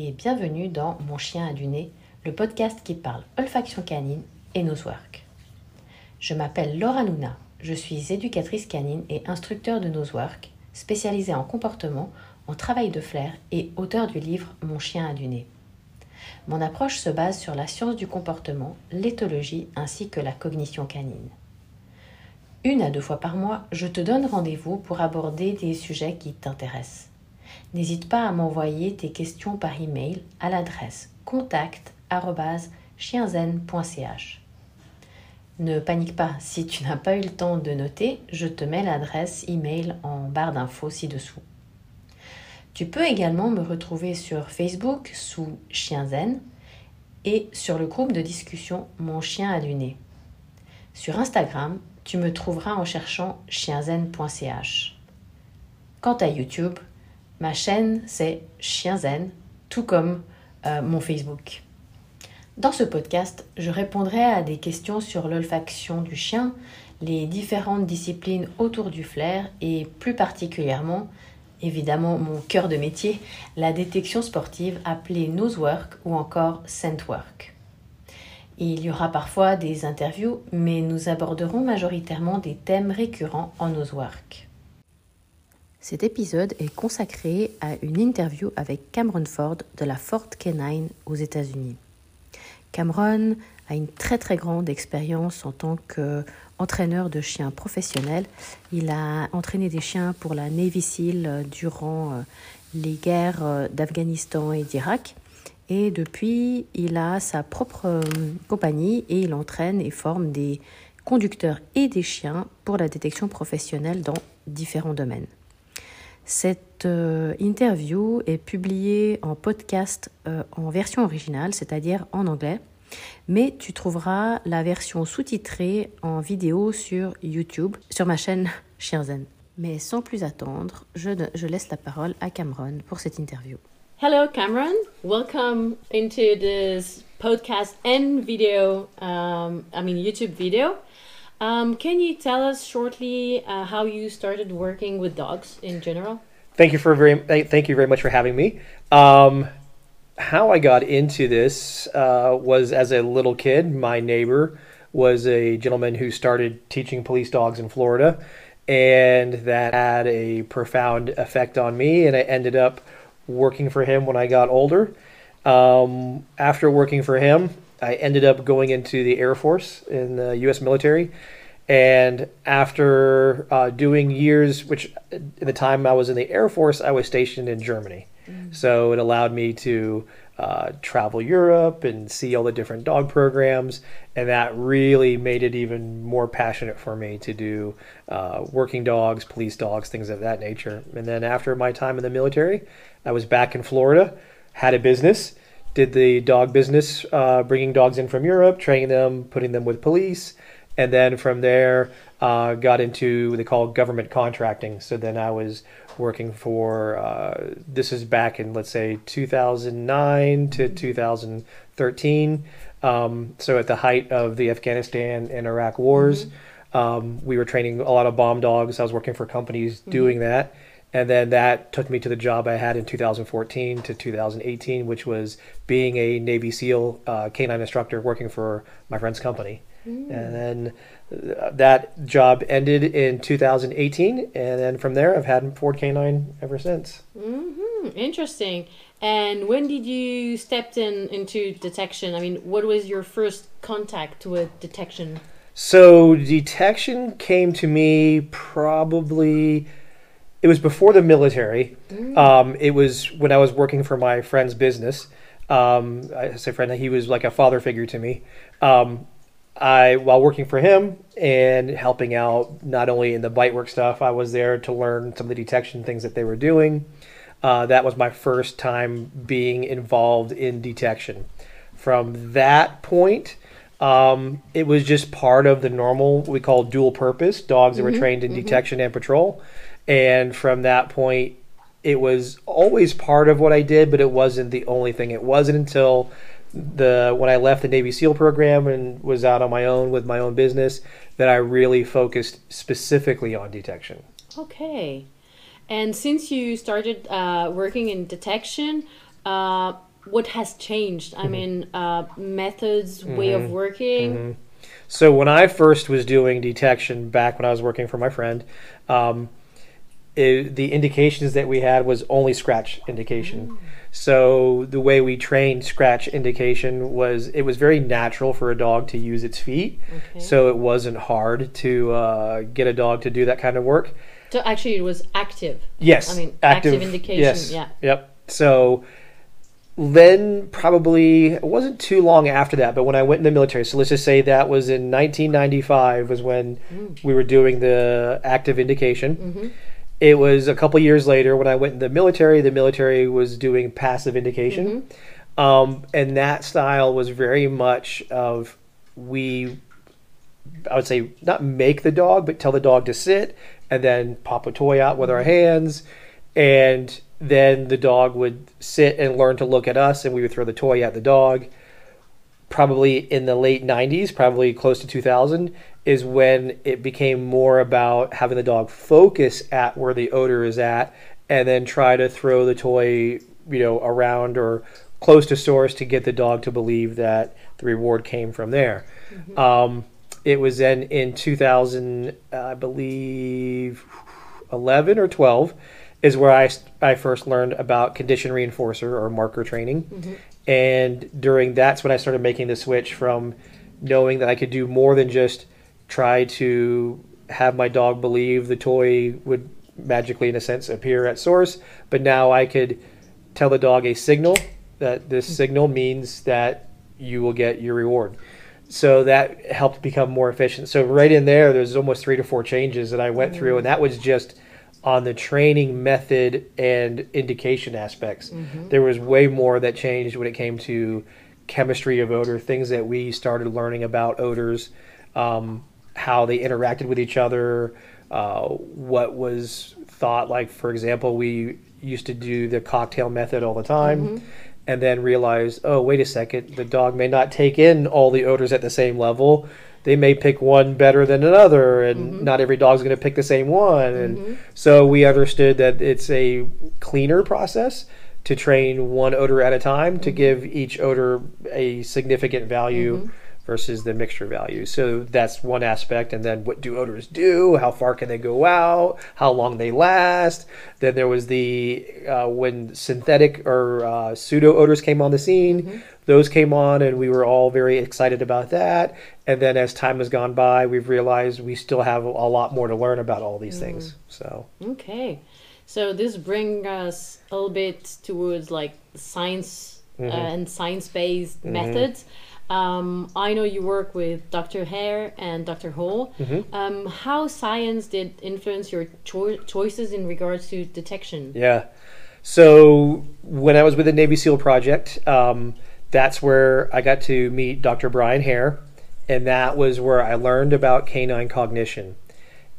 et bienvenue dans Mon chien a du nez, le podcast qui parle olfaction canine et nosework. Je m'appelle Laura Luna, je suis éducatrice canine et instructeur de nosework, spécialisée en comportement, en travail de flair et auteur du livre Mon chien a du nez. Mon approche se base sur la science du comportement, l'éthologie ainsi que la cognition canine. Une à deux fois par mois, je te donne rendez-vous pour aborder des sujets qui t'intéressent. N'hésite pas à m'envoyer tes questions par email à l'adresse contact@chienzen.ch. Ne panique pas, si tu n'as pas eu le temps de noter, je te mets l'adresse email en barre d'infos ci-dessous. Tu peux également me retrouver sur Facebook sous Chienzen et sur le groupe de discussion Mon chien a du nez. Sur Instagram, tu me trouveras en cherchant chienzen.ch. Quant à YouTube, ma chaîne c'est Chienzen, tout comme euh, mon Facebook. Dans ce podcast, je répondrai à des questions sur l'olfaction du chien, les différentes disciplines autour du flair et plus particulièrement, évidemment mon cœur de métier, la détection sportive appelée nosework ou encore scentwork. Il y aura parfois des interviews, mais nous aborderons majoritairement des thèmes récurrents en Nosework. Cet épisode est consacré à une interview avec Cameron Ford de la Ford Canine aux États-Unis. Cameron a une très très grande expérience en tant qu'entraîneur de chiens professionnels. Il a entraîné des chiens pour la Navy SEAL durant euh, les guerres euh, d'Afghanistan et d'Irak. Et depuis, il a sa propre euh, compagnie et il entraîne et forme des conducteurs et des chiens pour la détection professionnelle dans différents domaines. Cette euh, interview est publiée en podcast euh, en version originale, c'est-à-dire en anglais, mais tu trouveras la version sous-titrée en vidéo sur YouTube, sur ma chaîne Chienzen. Mais sans plus attendre, je, je laisse la parole à Cameron pour cette interview. Hello, Cameron. Welcome into this podcast and video, um, I mean, YouTube video. Um, can you tell us shortly uh, how you started working with dogs in general? Thank you for very thank you very much for having me. Um, how I got into this uh, was as a little kid. My neighbor was a gentleman who started teaching police dogs in Florida, and that had a profound effect on me. And I ended up working for him when I got older. Um, after working for him, I ended up going into the Air Force in the U.S. military. And after uh, doing years, which at the time I was in the Air Force, I was stationed in Germany. Mm. So it allowed me to uh, travel Europe and see all the different dog programs, and that really made it even more passionate for me to do uh, working dogs, police dogs, things of that nature. And then after my time in the military, I was back in Florida, had a business, did the dog business, uh, bringing dogs in from Europe, training them, putting them with police, and then from there uh, got into what they call government contracting. So then I was working for uh, this is back in let's say 2009 to 2013. Um, so at the height of the Afghanistan and Iraq wars, mm-hmm. um, we were training a lot of bomb dogs. I was working for companies mm-hmm. doing that. And then that took me to the job I had in 2014 to 2018, which was being a Navy SEAL uh, canine instructor working for my friend's company. Mm. And then that job ended in 2018, and then from there, I've had Ford K9 ever since. Mm-hmm. Interesting. And when did you step in into detection? I mean, what was your first contact with detection? So detection came to me probably. It was before the military. Um, it was when I was working for my friend's business. Um, I say friend, he was like a father figure to me. Um, I while working for him and helping out not only in the bite work stuff, I was there to learn some of the detection things that they were doing. Uh, that was my first time being involved in detection. From that point, um, it was just part of the normal we call dual purpose dogs that mm-hmm, were trained in mm-hmm. detection and patrol. And from that point, it was always part of what I did, but it wasn't the only thing. It wasn't until the when I left the Navy SEAL program and was out on my own with my own business that I really focused specifically on detection. Okay, and since you started uh, working in detection, uh, what has changed? I mean, uh, methods, way of working. So when I first was doing detection back when I was working for my friend, um, it, the indications that we had was only scratch indication. So the way we trained scratch indication was it was very natural for a dog to use its feet. Okay. So it wasn't hard to uh, get a dog to do that kind of work. So actually, it was active. Yes. I mean, active indication, Yes. yeah. Yep. So then probably it wasn't too long after that, but when I went in the military, so let's just say that was in 1995 was when Mm. we were doing the active indication. Mm-hmm. It was a couple years later when I went in the military. The military was doing passive indication, Mm-hmm. um, and that style was very much of we I would say not make the dog, but tell the dog to sit and then pop a toy out with our hands. And then the dog would sit and learn to look at us, and we would throw the toy at the dog. Probably in the late 90s, probably close to 2000, is when it became more about having the dog focus at where the odor is at and then try to throw the toy, you know, around or close to source to get the dog to believe that the reward came from there. Um, it was then in 2000, I believe, 11 or 12 is where I, I first learned about condition reinforcer or marker training. And during that's when I started making the switch from knowing that I could do more than just try to have my dog believe the toy would magically, in a sense, appear at source, but now I could tell the dog a signal that this signal means that you will get your reward. So that helped become more efficient. So right in there, there's almost three to four changes that I went through, and that was just on the training method and indication aspects. There was way more that changed when it came to chemistry of odor, things that we started learning about odors, um, how they interacted with each other, uh, what was thought like. For example, we used to do the cocktail method all the time. Mm-hmm. And then realized, oh, wait a second, the dog may not take in all the odors at the same level. They may pick one better than another, and mm-hmm. not every dog's going to pick the same one. And mm-hmm. so we understood that it's a cleaner process to train one odor at a time to give each odor a significant value versus the mixture value. So that's one aspect. And then what do odors do? How far can they go out? How long they last? Then there was the uh, when synthetic or uh, pseudo odors came on the scene. Those came on, and we were all very excited about that. And then as time has gone by, we've realized we still have a lot more to learn about all these things. So Okay, so this brings us a little bit towards like science uh, and science-based methods. Um, I know you work with Dr. Hare and Dr. Hall. Um, how science did influence your cho- choices in regards to detection? Yeah. So when I was with the Navy SEAL project, um, that's where I got to meet Dr. Brian Hare, and that was where I learned about canine cognition,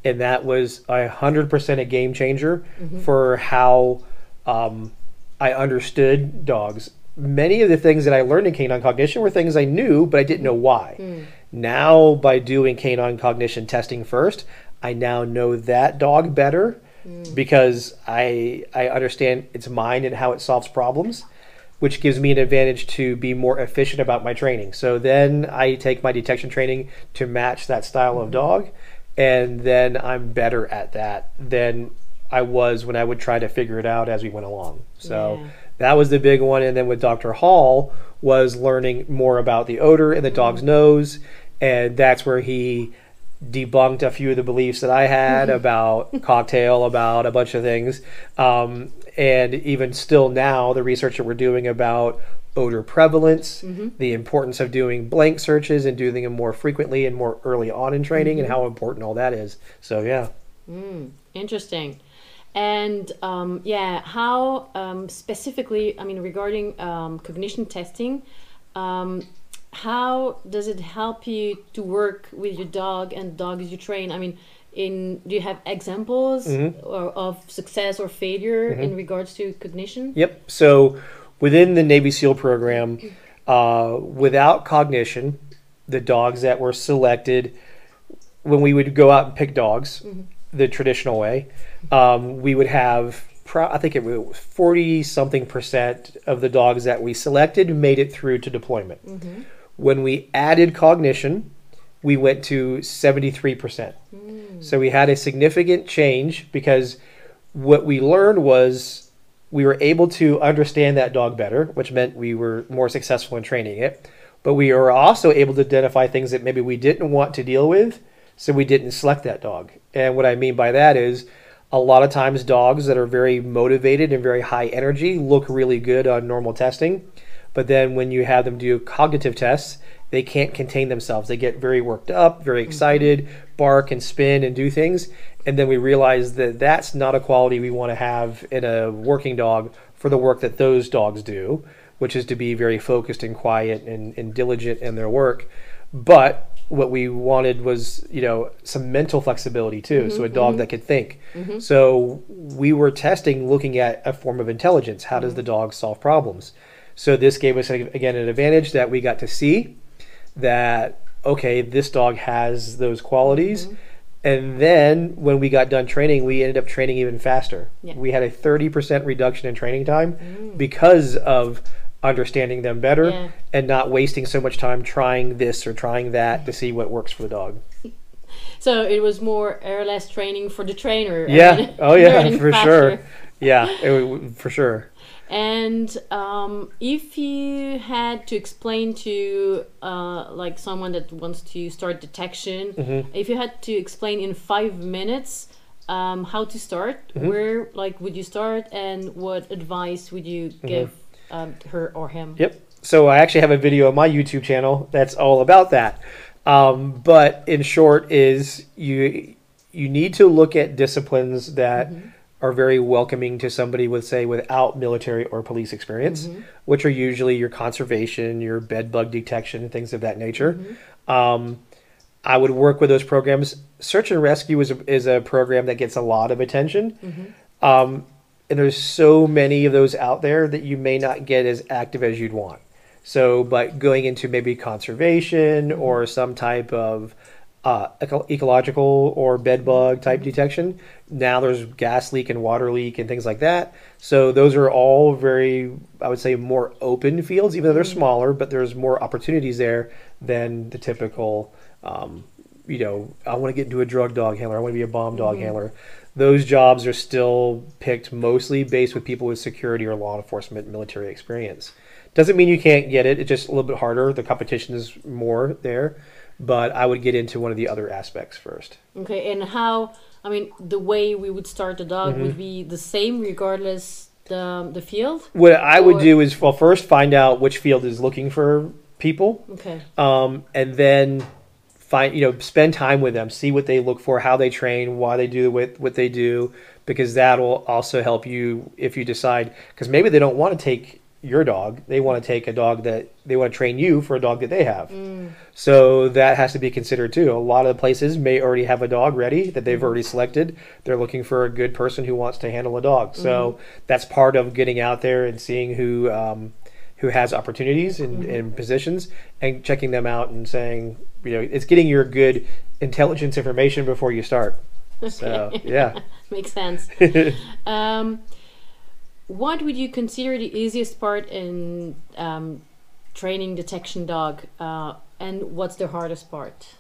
and that was a hundred percent a game changer for how um, I understood dogs. Many of the things that I learned in canine cognition were things I knew, but I didn't know why. Hmm. Now, by doing canine cognition testing first, I now know that dog better hmm. because I I understand its mind and how it solves problems, which gives me an advantage to be more efficient about my training. So then I take my detection training to match that style of hmm. dog, and then I'm better at that than I was when I would try to figure it out as we went along. So Yeah. That was the big one. And then with Dr. Hall was learning more about the odor in the dog's mm-hmm. nose, and that's where he debunked a few of the beliefs that I had mm-hmm. about cocktail, about a bunch of things. Um, and even still now, the research that we're doing about odor prevalence, mm-hmm. the importance of doing blank searches and doing them more frequently and more early on in training, and how important all that is. So, yeah. Mm, interesting. And um, yeah, how um, specifically, I mean, regarding um, cognition testing, um, how does it help you to work with your dog and dogs you train? I mean, in do you have examples or, of success or failure in regards to cognition? Yep. So within the Navy SEAL program, uh, without cognition, the dogs that were selected when we would go out and pick dogs the traditional way, um, we would have pro- I think it was forty something percent of the dogs that we selected made it through to deployment. When we added cognition, we went to seventy three percent. So we had a significant change because what we learned was we were able to understand that dog better, which meant we were more successful in training it. But we were also able to identify things that maybe we didn't want to deal with, so we didn't select that dog. And what I mean by that is a lot of times dogs that are very motivated and very high energy look really good on normal testing. But then when you have them do cognitive tests, they can't contain themselves. They get very worked up, very mm-hmm. excited, bark and spin and do things. And then we realize that that's not a quality we want to have in a working dog for the work that those dogs do, which is to be very focused and quiet and, and diligent in their work. But what we wanted was, you know, some mental flexibility too. so a mm-hmm. dog mm-hmm. that could think. Mm-hmm. So we were testing looking at a form of intelligence. How does the dog solve problems? So this gave us again an advantage that we got to see that okay, this dog has those qualities. And then when we got done training, we ended up training even faster. Yeah. We had a 30% reduction in training time mm. because of understanding them better Yeah. and not wasting so much time trying this or trying that to see what works for the dog. So it was more or less training for the trainer. Yeah. Oh, yeah, for faster. sure. Yeah, it, for sure. And um, if you had to explain to uh, like someone that wants to start detection, Mm-hmm. if you had to explain in five minutes um, how to start, Mm-hmm. where like would you start, and what advice would you Mm-hmm. give um, her or him? Yep. So I actually have a video on my YouTube channel that's all about that. Um, but in short, is you you need to look at disciplines that are very welcoming to somebody with say without military or police experience, which are usually your conservation, your bed bug detection, and things of that nature. Um, I would work with those programs. Search and rescue is a, is a program that gets a lot of attention. Um, and there's so many of those out there that you may not get as active as you'd want. So, but going into maybe conservation or some type of uh, eco- ecological or bed bug type detection, now there's gas leak and water leak and things like that. So those are all very, I would say, more open fields, even though they're smaller, but there's more opportunities there than the typical, um, you know, I want to get into a drug dog handler, I want to be a bomb dog handler. Those jobs are still picked mostly based with people with security or law enforcement military experience. Doesn't mean you can't get it, it's just a little bit harder. The competition is more there. But I would get into one of the other aspects first. Okay, and how? I mean, the way we would start the dog Mm-hmm. would be the same regardless the the field. What I would Or- do is, well, first find out which field is looking for people, Okay. um, and then find you know spend time with them, see what they look for, how they train, why they do what what they do, because that will also help you if you decide because maybe they don't want to take your dog, they want to take a dog that they want to train you for a dog that they have. Mm. So that has to be considered too. A lot of the places may already have a dog ready that they've already mm. selected they're looking for a good person who wants to handle a dog. So mm-hmm. that's part of getting out there and seeing who um, who has opportunities and, mm-hmm. and positions and checking them out and saying, you know, it's getting your good intelligence information before you start. So yeah. Makes sense. um, what would you consider the easiest part in um, training detection dog, uh, and what's the hardest part?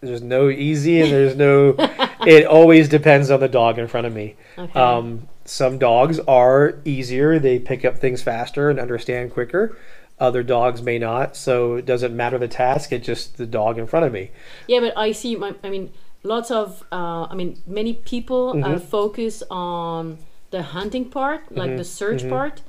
There's no easy and there's no. it always depends on the dog in front of me. Okay. Um, some dogs are easier; they pick up things faster and understand quicker. Other dogs may not, so it doesn't matter the task. It's just the dog in front of me. Yeah, but I see. My, I mean, lots of. Uh, I mean, many people uh, focus on the hunting part, like the search part,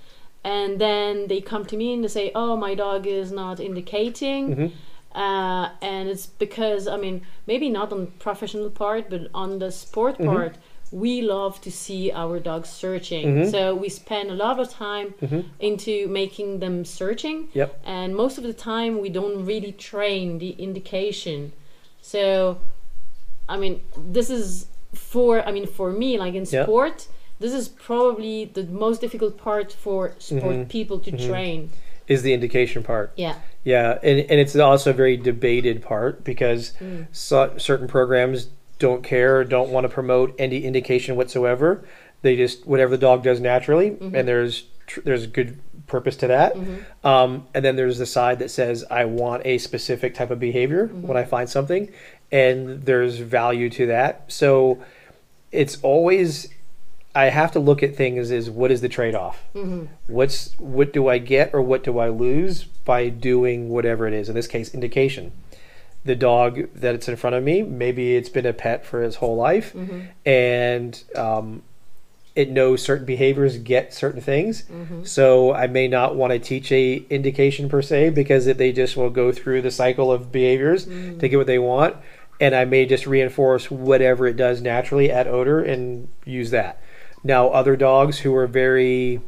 and then they come to me and they say, "Oh, my dog is not indicating." Uh, and it's because I mean maybe not on the professional part, but on the sport part, we love to see our dogs searching. Mm-hmm. So we spend a lot of time mm-hmm. into making them searching. Yep. And most of the time, we don't really train the indication. So, I mean, this is for I mean for me, like in Yeah. sport, this is probably the most difficult part for sport mm-hmm. people to train. Is the indication part? Yeah. Yeah, and, and it's also a very debated part because mm. so, certain programs don't care, don't want to promote any indication whatsoever, They just whatever the dog does naturally, mm-hmm. and there's tr- there's a good purpose to that. Mm-hmm. Um, and then there's the side that says I want a specific type of behavior mm-hmm. when I find something, and there's value to that. So it's always I have to look at things as what is the trade off? What's what do I get or what do I lose by doing whatever it is? In this case, indication. The dog that's in front of me, maybe it's been a pet for his whole life, mm-hmm. and um, it knows certain behaviors get certain things. Mm-hmm. So I may not want to teach a indication per se because it, they just will go through the cycle of behaviors mm. to get what they want, and I may just reinforce whatever it does naturally at odor and use that. Now, other dogs who are very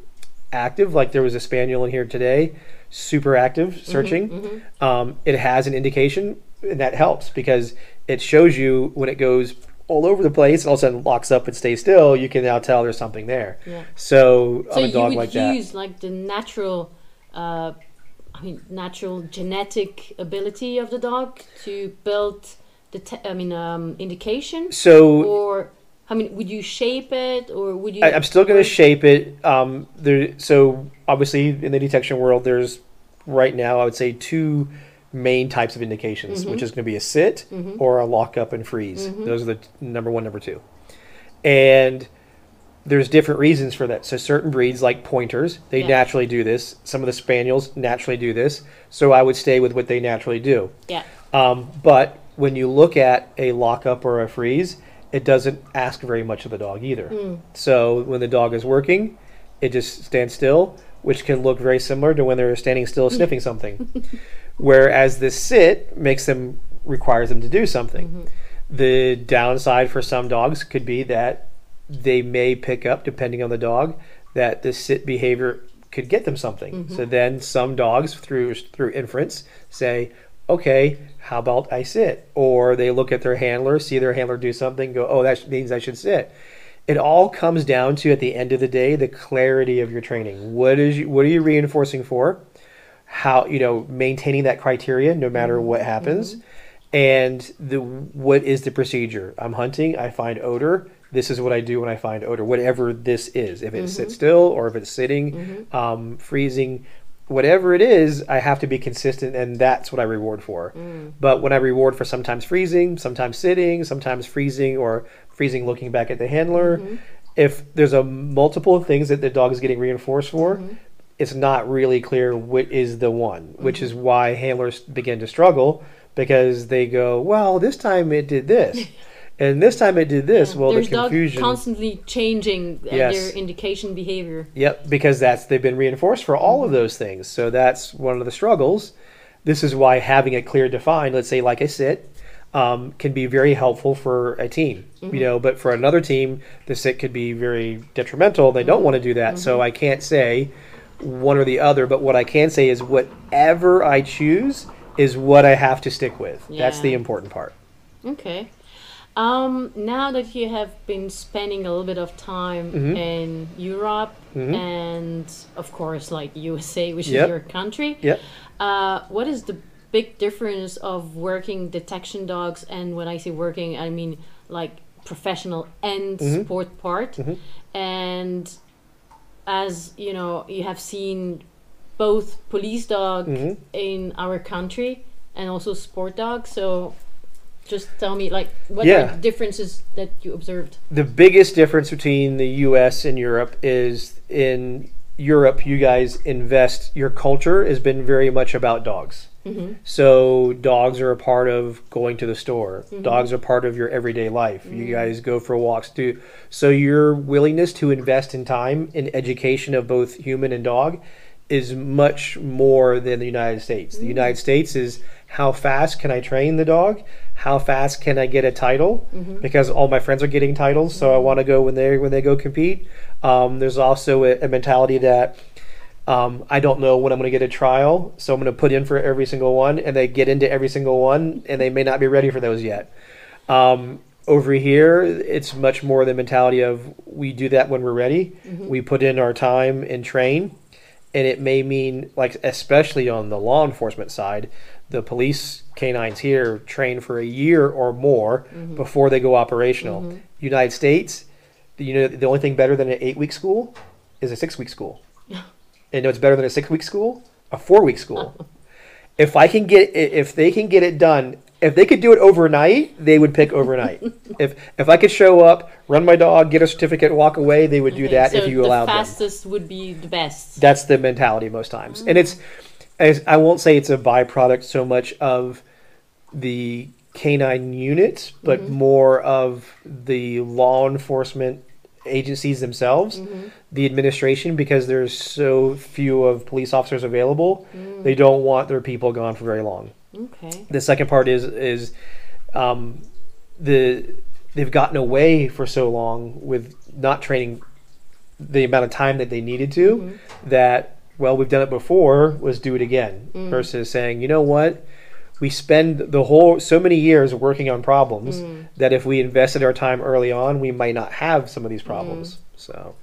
active, like there was a spaniel in here today, super active mm-hmm. searching. Um, it has an indication, and that helps because it shows you when it goes all over the place and all of a sudden locks up and stays still. You can now tell there's something there. Yeah. So, So on a you dog would like that, use like the natural, uh, I mean, natural genetic ability of the dog to build the, te- I mean, um, indication, so or I mean, would you shape it, or would you? I, I'm still going to shape it. Um, there, so obviously in the detection world, there's right now I would say two main types of indications, which mm-hmm. is going to be a sit mm-hmm. or a lock up and freeze. Mm-hmm. Those are the t- number one, number two, and there's different reasons for that. So certain breeds like pointers, they Yeah. naturally do this. Some of the spaniels naturally do this. So I would stay with what they naturally do. Yeah. Um, but when you look at a lock up or a freeze, it doesn't ask very much of the dog either. Hmm. So when the dog is working, it just stands still, which can look very similar to when they're standing still sniffing something. Whereas the sit makes them requires them to do something. Mm-hmm. The downside for some dogs could be that they may pick up, depending on the dog, that the sit behavior could get them something. Mm-hmm. So then some dogs, through through inference, say, "Okay, how about I sit?" Or they look at their handler, see their handler do something, go, "Oh, that means I should sit." It all comes down to, at the end of the day, the clarity of your training. What is you, what are you reinforcing for? How you know maintaining that criteria no matter what mm-hmm. happens, mm-hmm. and the what is the procedure? I'm hunting. I find odor. This is what I do when I find odor, whatever this is. If it mm-hmm. sits still or if it's sitting, um, freezing, whatever it is, I have to be consistent, and that's what I reward for. Mm. But when I reward for sometimes freezing, sometimes sitting, sometimes freezing, or freezing looking back at the handler, if there's a multiple things that the dog is getting reinforced for, it's not really clear what is the one, which is why handlers begin to struggle because they go, well, this time it did this. And this time it did this. Well, There's the dog confusion. constantly changing uh, Yes. their indication behavior. Yep, because that's they've been reinforced for all of those things. So that's one of the struggles. This is why having it clear defined, let's say like I sit, um, can be very helpful for a team. You know, but for another team, the sit could be very detrimental. They don't want to do that. So I can't say one or the other. But what I can say is whatever I choose is what I have to stick with. That's the important part. Okay. Um, now that you have been spending a little bit of time Mhm. in Europe Mhm. and, of course, like USA, which Yep. is your country, Yep. uh, what is the big difference of working detection dogs? And when I say working, I mean like professional and Mhm. sport part. Mhm. And as you know, you have seen both police dog Mhm. in our country and also sport dog. So just tell me, like, what Yeah. are the differences that you observed? the biggest difference between the US and Europe is in Europe, you guys invest, your culture has been very much about dogs. Mm-hmm. So, dogs are a part of going to the store, mm-hmm. dogs are part of your everyday life. You mm. guys go for walks, too. so. Your willingness to invest in time in education of both human and dog is much more than the United States. The mm. United States is how fast can I train the dog? How fast can I get a title? Mm-hmm. Because all my friends are getting titles, so I mm-hmm. want to go when they when they go compete. Um, there's also a, a mentality that um, I don't know when I'm going to get a trial, so I'm going to put in for every single one, and they get into every single one, and they may not be ready for those yet. Um, over here, it's much more the mentality of we do that when we're ready. We put in our time and train, and it may mean like especially on the law enforcement side, the police canines here train for a year or more before they go operational. United States, you know, the only thing better than an eight week school is a six week school. And know it's better than a six week school? A four week school. if I can get it, if they can get it done, if they could do it overnight, they would pick overnight. if if I could show up, run my dog, get a certificate, walk away, they would do that so if you the allowed them. fastest would be the best. That's the mentality most times, and it's as I won't say it's a byproduct so much of the canine units, but mm-hmm. more of the law enforcement agencies themselves, mm-hmm. the administration, because there's so few of police officers available, mm. they don't want their people gone for very long. Okay. The second part is is um, the they've gotten away for so long with not training the amount of time that they needed to mm-hmm. that well we've done it before let's do it again mm. versus saying you know what we spend the whole so many years working on problems that if we invested our time early on we might not have some of these problems. So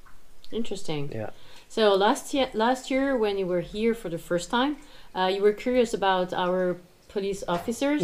Interesting. yeah. So last year, last year when you were here for the first time, uh, you were curious about our police officers,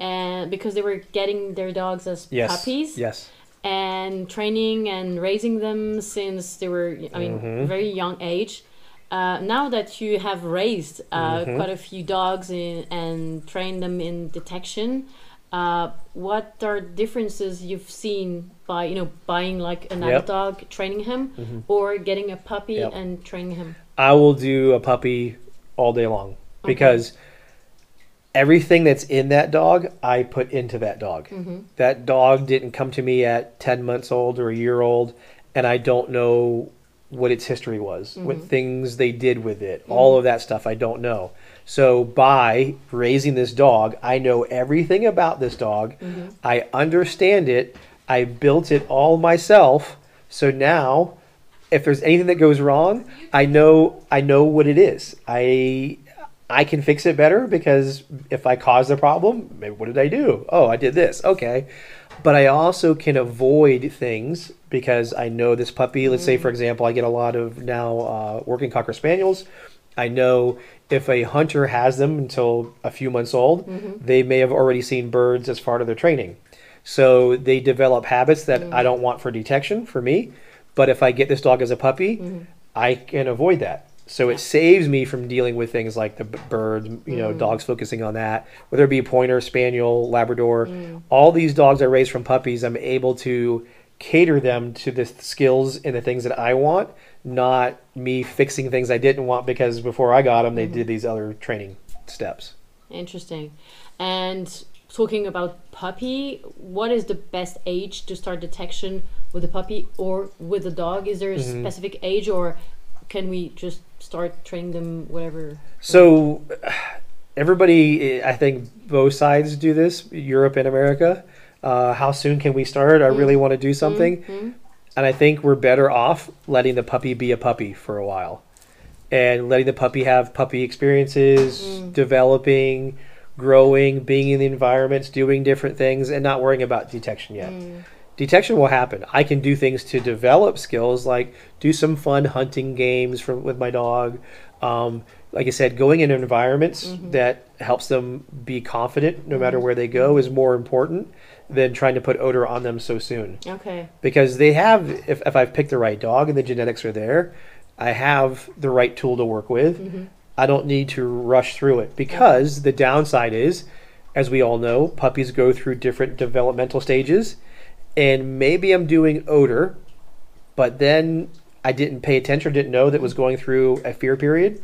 and because they were getting their dogs as yes. puppies yes. and training and raising them since they were, I mean, Mm-hmm. very young age. Uh, now that you have raised uh, Mm-hmm. quite a few dogs in, and trained them in detection, uh, what are differences you've seen by you know buying like an Yep. adult dog, training him, or getting a puppy Yep. and training him? I will do a puppy all day long because everything that's in that dog, I put into that dog. That dog didn't come to me at 10 months old or a year old, and I don't know what its history was, what mm-hmm. things they did with it, mm-hmm. all of that stuff I don't know. So by raising this dog, I know everything about this dog. Mm-hmm. I understand it. I built it all myself. So now if there's anything that goes wrong, I know I know what it is. I I can fix it better because if I cause the problem, maybe what did I do? Oh, I did this. Okay. But I also can avoid things because I know this puppy. Let's say, for mm. example, I get a lot of now uh, working Cocker Spaniels. I know if a hunter has them until a few months old, mm-hmm. they may have already seen birds as part of their training. So they develop habits that I mm. don't want for detection for me. But if I get this dog as a puppy, mm-hmm. I can avoid that. So it saves me from dealing with things like the b- birds, you know, mm. dogs focusing on that, whether it be a pointer, spaniel, Labrador, mm. all these dogs I raise from puppies, I'm able to cater them to the skills and the things that I want, not me fixing things I didn't want because before I got them, they did mm-hmm. these other training steps. Interesting. And talking about puppy, what is the best age to start detection with a puppy or with a dog? Is there a Mm-hmm. specific age or can we just start training them whatever? So everybody, I think both sides do this, Europe and America. Uh, how soon can we start? I really mm-hmm. want to do something. Mm-hmm. And I think we're better off letting the puppy be a puppy for a while and letting the puppy have puppy experiences, mm. developing, growing, being in the environments, doing different things, and not worrying about detection yet. Mm. Detection will happen. I can do things to develop skills, like do some fun hunting games from with my dog. Um, like I said, going in environments mm-hmm. that helps them be confident no matter mm-hmm. where they go mm-hmm. is more important than trying to put odor on them so soon. Okay. because they have if, if i've picked the right dog and the genetics are there i have the right tool to work with. I don't need to rush through it. Because the downside is as we all know puppies go through different developmental stages and maybe i'm doing odor but then i didn't pay attention didn't know that was going through a fear period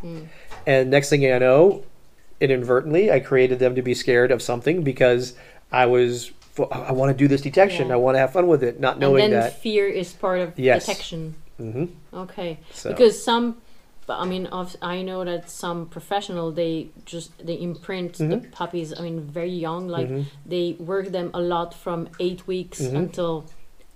and next thing i know inadvertently i created them to be scared of something because i was i want to do this detection Yeah. i want to have fun with it not and knowing then that fear is part of Yes. detection. hmm Okay. So- Because some but I mean of I know that some professional they just they imprint the Mm-hmm. puppies I mean very young like they work them a lot from 8 weeks Mm-hmm. until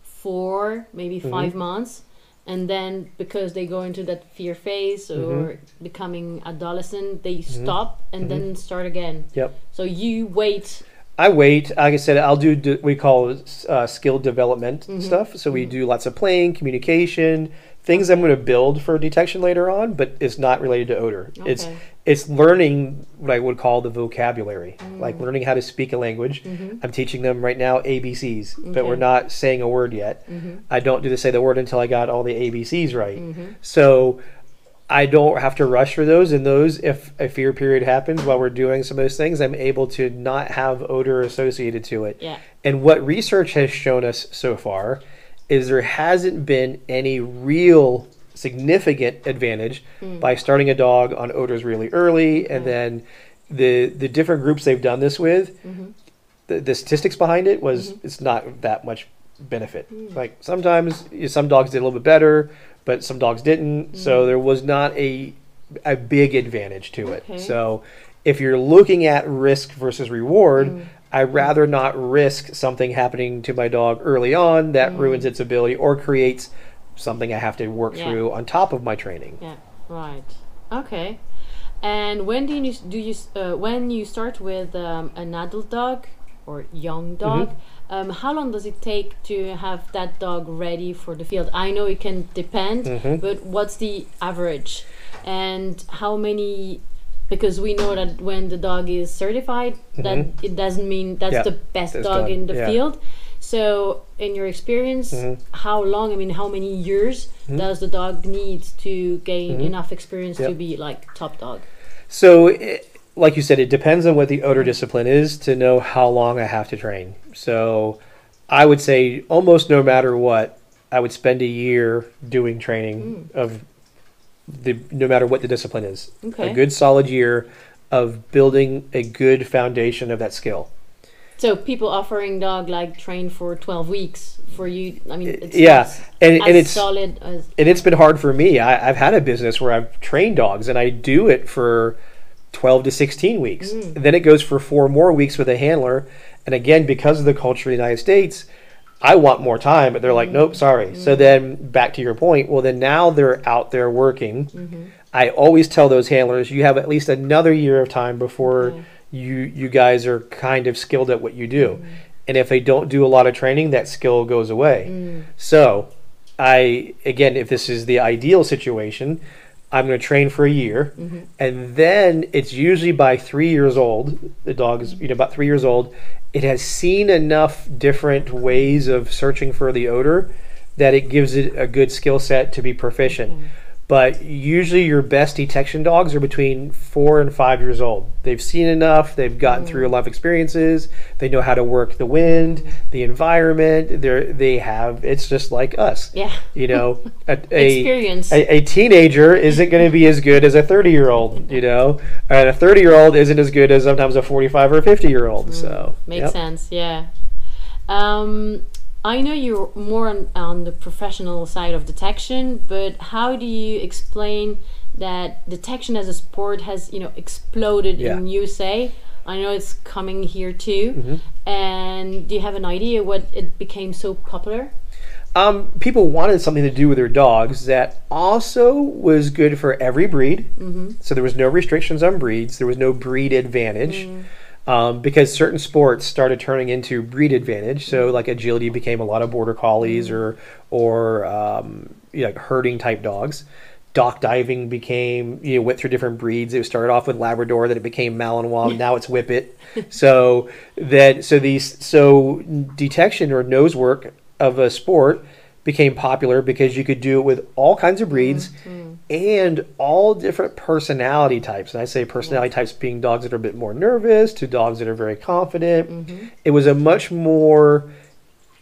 4 maybe 5 months and then because they go into that fear phase Mm-hmm. or becoming adolescent they stop and then start again. yep So you wait I wait. Like I said, I'll do d- we call uh, skill development stuff. So we do lots of playing, communication, things I'm going to build for detection later on, but it's not related to odor. It's Okay. it's learning what I would call the vocabulary, mm. like learning how to speak a language. Mm-hmm. I'm teaching them right now ABCs, but we're not saying a word yet. Mm-hmm. I don't do the say the word until I got all the ABCs right. Mm-hmm. So I don't have to rush for those. And those, if a fear period happens while we're doing some of those things, I'm able to not have odor associated to it. Yeah. And what research has shown us so far is there hasn't been any real significant advantage hmm. by starting a dog on odors really early and hmm. then the the different groups they've done this with mm-hmm. the, the statistics behind it was mm-hmm. it's not that much benefit. Hmm. Like sometimes some dogs did a little bit better but some dogs didn't. So there was not a a big advantage to it. So if you're looking at risk versus reward I'd rather not risk something happening to my dog early on that ruins its ability or creates something I have to work Yeah. through on top of my training. Yeah, right. Okay. And when do you do you uh, when you start with um, an adult dog or young dog? Um, how long does it take to have that dog ready for the field? I know it can depend, but what's the average? And how many? Because we know that when the dog is certified, that mm-hmm. it doesn't mean that's Yeah, the best dog dog, in the yeah. field. So, in your experience, mm-hmm. how long? I mean, how many years mm-hmm. does the dog need to gain enough experience to be like top dog? So, it, like you said, it depends on what the odor discipline is to know how long I have to train. So, I would say almost no matter what, I would spend a year doing training mm. of the no matter what the discipline is. Okay. A good solid year of building a good foundation of that skill. So, people offering dog like train for twelve weeks for you. I mean, it's yeah, and, as and it's solid as and it's been hard for me. I, I've had a business where I've trained dogs, and I do it for twelve to sixteen weeks. Mm. Then it goes for four more weeks with a handler, and again, because of the culture of the United States, I want more time, but they're like, mm-hmm. nope, sorry. So mm-hmm. then, back to your point. Well, then now they're out there working. Mm-hmm. I always tell those handlers, you have at least another year of time before Okay. you you guys are kind of skilled at what you do. And if they don't do a lot of training, that skill goes away. Mm. So, I again, if this is the ideal situation, I'm going to train for a year, mm-hmm. and then it's usually by three years old. The dog is you know about three years old. It has seen enough different ways of searching for the odor that it gives it a good skill set to be proficient. Mm-hmm. But usually, your best detection dogs are between four and five years old. They've seen enough. They've gotten through a lot of experiences. They know how to work the wind, the environment. They they have. It's just like us. yeah You know, a, a, experience. a, a teenager isn't going to be as good as a 30 year old, you know, and a 30 year old isn't as good as sometimes a 45 or 50 year old. So, Makes yep. sense, yeah. Um, I know you're more on, on the professional side of detection, but how do you explain that detection as a sport has, you know, exploded Yeah. in USA? I know it's coming here too. Mm-hmm. And do you have an idea what it became so popular? Um, people wanted something to do with their dogs that also was good for every breed. Mm-hmm. So there was no restrictions on breeds. There was no breed advantage. Um, because certain sports started turning into breed advantage, so like agility became a lot of border collies or or um, you know, like herding type dogs. Dock diving became you know went through different breeds. It started off with Labrador, then it became Malinois. now it's Whippet. so that so these so detection or nose work of a sport became popular because you could do it with all kinds of breeds and all different personality types. And I say personality mm-hmm. types being dogs that are a bit more nervous to dogs that are very confident. Mm-hmm. It was a much more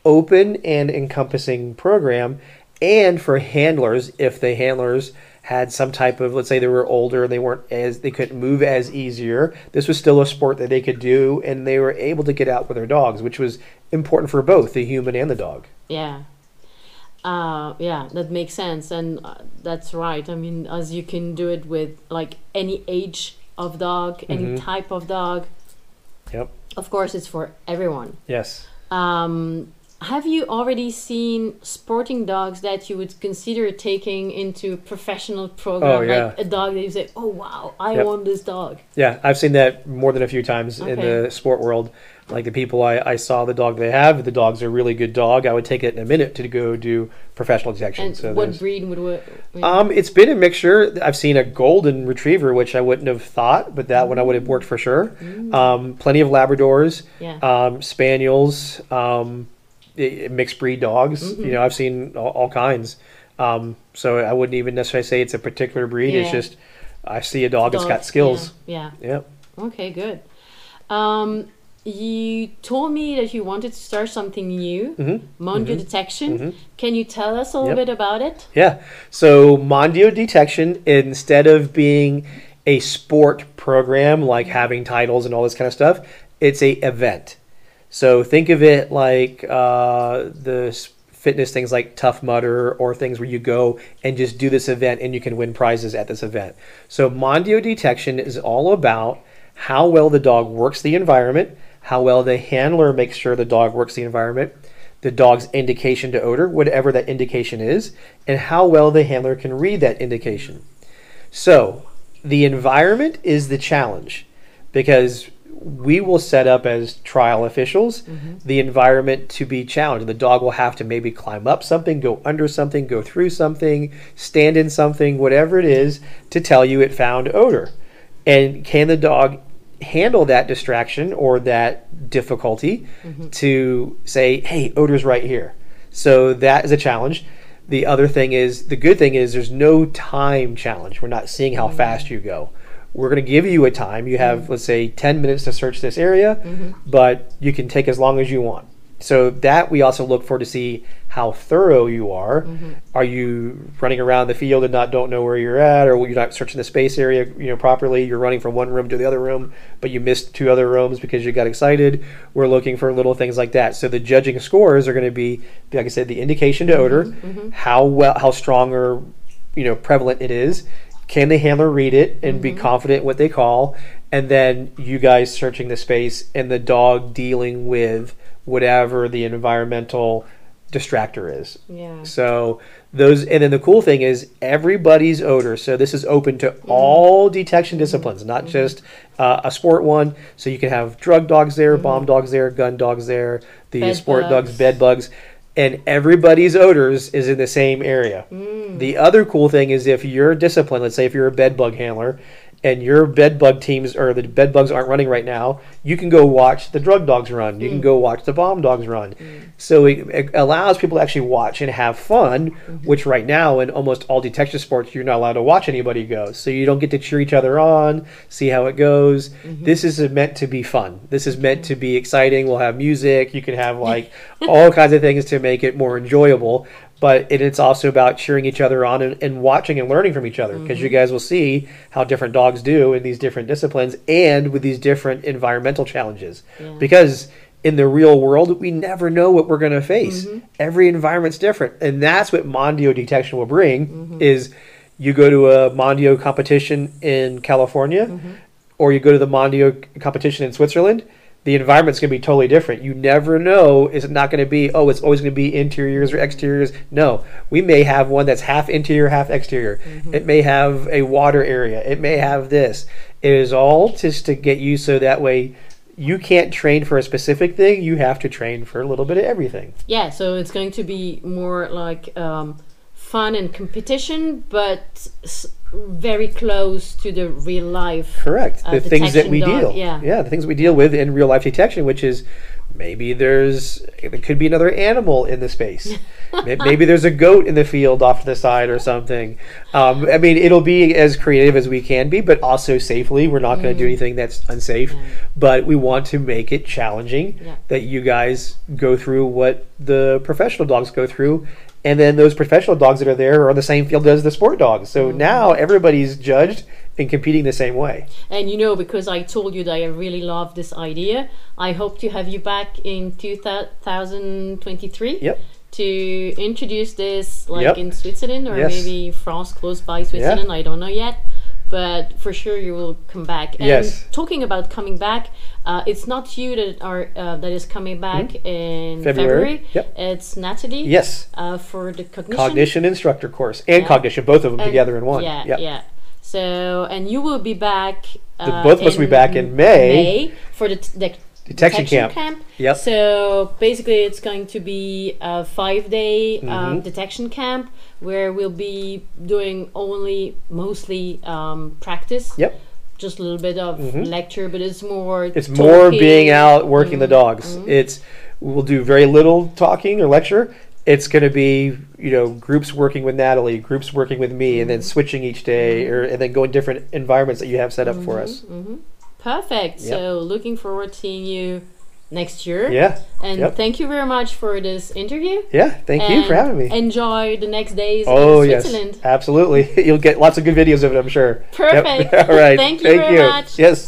open and encompassing program. And for handlers, if the handlers had some type of, let's say they were older, they weren't as, they couldn't move as easier, this was still a sport that they could do and they were able to get out with their dogs, which was important for both the human and the dog. Yeah. Uh, yeah, that makes sense, and uh, that's right. I mean, as you can do it with like any age of dog, any Mhm. type of dog. Yep. Of course, it's for everyone. Yes. Um, have you already seen sporting dogs that you would consider taking into a professional program? Oh, yeah. Like a dog that you say, oh, wow, I Yep. want this dog. Yeah, I've seen that more than a few times in the sport world. Like the people I, I saw the dog they have, if the dog's a really good dog, I would take it in a minute to go do professional detection. And so what breed would we- um, it's been a mixture. I've seen a golden retriever, which I wouldn't have thought, but that one I would have worked for sure. Um, plenty of Labradors, yeah. um, Spaniels, um, mixed breed dogs. Mm-hmm. You know, I've seen all, all kinds. Um, so I wouldn't even necessarily say it's a particular breed. It's just I see a dog that's got skills. Yeah. Yeah. yeah. Okay. Good. Um, you told me that you wanted to start something new, hmm Mondio detection. Mhm. Can you tell us a little Yep. bit about it? Yeah. So Mondio detection, instead of being a sport program like having titles and all this kind of stuff, it's a event. So think of it like uh, the fitness things like Tough Mudder or things where you go and just do this event and you can win prizes at this event. So Mondio detection is all about how well the dog works the environment, how well the handler makes sure the dog works the environment, the dog's indication to odor, whatever that indication is, and how well the handler can read that indication. So, the environment is the challenge because we will set up as trial officials mm-hmm. the environment to be challenged. The dog will have to maybe climb up something, go under something, go through something, stand in something, whatever it is, to tell you it found odor. And can the dog handle that distraction or that difficulty mm-hmm. to say, hey, odor's right here? So that is a challenge. The other thing is, the good thing is, there's no time challenge. We're not seeing how mm-hmm. fast you go. We're going to give you a time. You have, mm-hmm. let's say, 10 minutes to search this area, but you can take as long as you want. So that we also look for to see how thorough you are. Mm-hmm. Are you running around the field and not don't know where you're at, or you're not searching the space area you know properly? You're running from one room to the other room, but you missed two other rooms because you got excited. We're looking for little things like that. So the judging scores are going to be, like I said, the indication to mm-hmm, odor, mm-hmm. how well, how strong or you know prevalent it is. Can the handler read it and be confident what they call? And then you guys searching the space and the dog dealing with whatever the environmental distractor is. Yeah. So those, and then the cool thing is everybody's odor. So this is open to Mm-hmm. all detection disciplines, not just uh, a sport one. So you can have drug dogs there, bomb dogs there, gun dogs there, the Mm-hmm. Bed sport dogs, bed bugs, and everybody's odors is in the same area. Mm. The other cool thing is if you're disciplined, let's say if you're a bed bug handler. And your bed bug teams or the bed bugs aren't running right now, you can go watch the drug dogs run. You can mm. go watch the bomb dogs run. Mm. So it, it allows people to actually watch and have fun, mm-hmm. which right now in almost all detection sports, you're not allowed to watch anybody go. So you don't get to cheer each other on, see how it goes. Mm-hmm. This is meant to be fun. This is meant to be exciting. We'll have music. You can have like all kinds of things to make it more enjoyable. But it, it's also about cheering each other on and, and watching and learning from each other because you mm-hmm. guys will see how different dogs do in these different disciplines and with these different environmental challenges. Yeah. Because in the real world, we never know what we're going to face. Mm-hmm. Every environment's different, and that's what Mondio detection will bring. Mm-hmm. Is you go to a Mondio competition in California, or you go to the Mondio competition in Switzerland. The environment's going to be totally different. You never know. Is it not going to be? Oh, it's always going to be interiors or exteriors. No, we may have one that's half interior, half exterior. It may have a water area. It may have this. It is all just to get you so that way you can't train for a specific thing. You have to train for a little bit of everything. Yeah, so it's going to be more like um, fun and competition, but s- very close to the real life. Correct. Uh, the things that we dog, deal. yeah. Yeah, the things we deal with in real life detection, which is maybe there's there could be another animal in the space. Maybe there's a goat in the field off to the side or something. Um, I mean, it'll be as creative as we can be, but also safely. We're not going to do anything that's unsafe, Mm. Yeah. but we want to make it challenging Yeah. that you guys go through what the professional dogs go through. And then those professional dogs that are there are on the same field as the sport dogs. So Mm. now everybody's judged and competing the same way. And you know, because I told you that I really love this idea, I hope to have you back in 2023 Yep. to introduce this, like Yep. in Switzerland or Yes. maybe France, close by Switzerland. I don't know yet. But for sure, you will come back. And Yes. talking about coming back, uh, it's not you that are uh, that is coming back in Mm-hmm. February. February. Yep. It's Natalie. Yes. Uh, for the cognition. Cognition instructor course and Yeah. cognition, both of them And- together in one. Yeah, Yep. yeah. So, and you will be back. The- Uh, both of us will be back in May. May for the, t- the Detection, camp. Yep. So basically, it's going to be a five-day um, Mm-hmm. detection camp where we'll be doing only mostly um, practice. Yep. Just a little bit of lecture, but it's more. It's more being out working the dogs. Mm-hmm. It's we'll do very little talking or lecture. It's going to be you know groups working with Natalie, groups working with me, and then Mm-hmm. switching each day, or and then going different environments that you have set up for us. Perfect. Yep. So looking forward to seeing you next year. Yeah, And Yep. thank you very much for this interview. yeah. Thank you for having me. Enjoy the next days Oh in yes, Switzerland. absolutely. You'll get lots of good videos of it, I'm sure. Yep. Perfect. All right. Thank you very you. much. Yes.